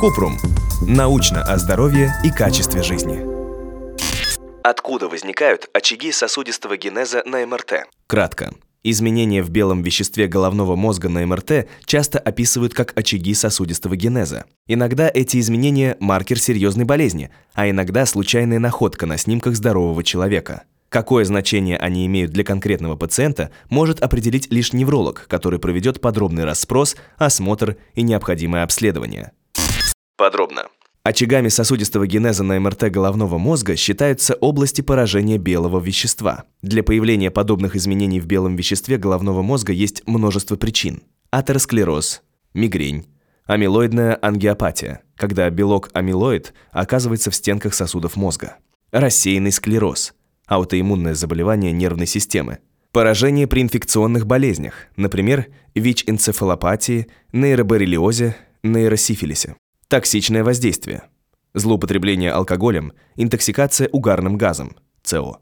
Купрум. Научно о здоровье и качестве жизни. Откуда возникают очаги сосудистого генеза на МРТ? Кратко. Изменения в белом веществе головного мозга на МРТ часто описывают как очаги сосудистого генеза. Иногда эти изменения – маркер серьезной болезни, а иногда случайная находка на снимках здорового человека. Какое значение они имеют для конкретного пациента, может определить лишь невролог, который проведет подробный расспрос, осмотр и необходимое обследование. Подробно. Очагами сосудистого генеза на МРТ головного мозга считаются области поражения белого вещества. Для появления подобных изменений в белом веществе головного мозга есть множество причин. Атеросклероз, мигрень, амилоидная ангиопатия, когда белок амилоид оказывается в стенках сосудов мозга, рассеянный склероз, аутоиммунное заболевание нервной системы, поражение при инфекционных болезнях, например, ВИЧ-энцефалопатии, нейроборрелиозе, нейросифилисе. Токсичное воздействие. Злоупотребление алкоголем, интоксикация угарным газом, СО.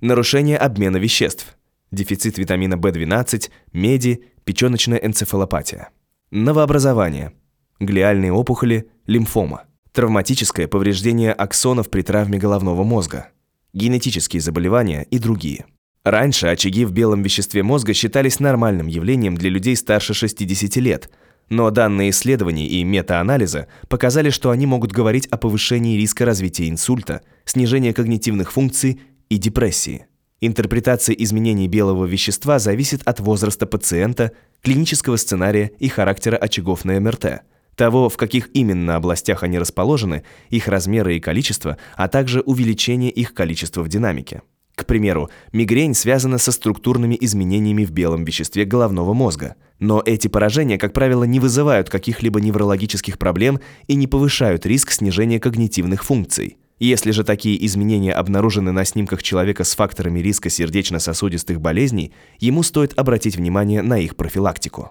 Нарушение обмена веществ. Дефицит витамина В12, меди, печёночная энцефалопатия. Новообразование. Глиальные опухоли, лимфома. Травматическое повреждение аксонов при травме головного мозга. Генетические заболевания и другие. Раньше очаги в белом веществе мозга считались нормальным явлением для людей старше 60 лет – но данные исследований и метаанализа показали, что они могут говорить о повышении риска развития инсульта, снижении когнитивных функций и депрессии. Интерпретация изменений белого вещества зависит от возраста пациента, клинического сценария и характера очагов на МРТ, того, в каких именно областях они расположены, их размеры и количество, а также увеличение их количества в динамике. К примеру, мигрень связана со структурными изменениями в белом веществе головного мозга. Но эти поражения, как правило, не вызывают каких-либо неврологических проблем и не повышают риск снижения когнитивных функций. Если же такие изменения обнаружены на снимках человека с факторами риска сердечно-сосудистых болезней, ему стоит обратить внимание на их профилактику.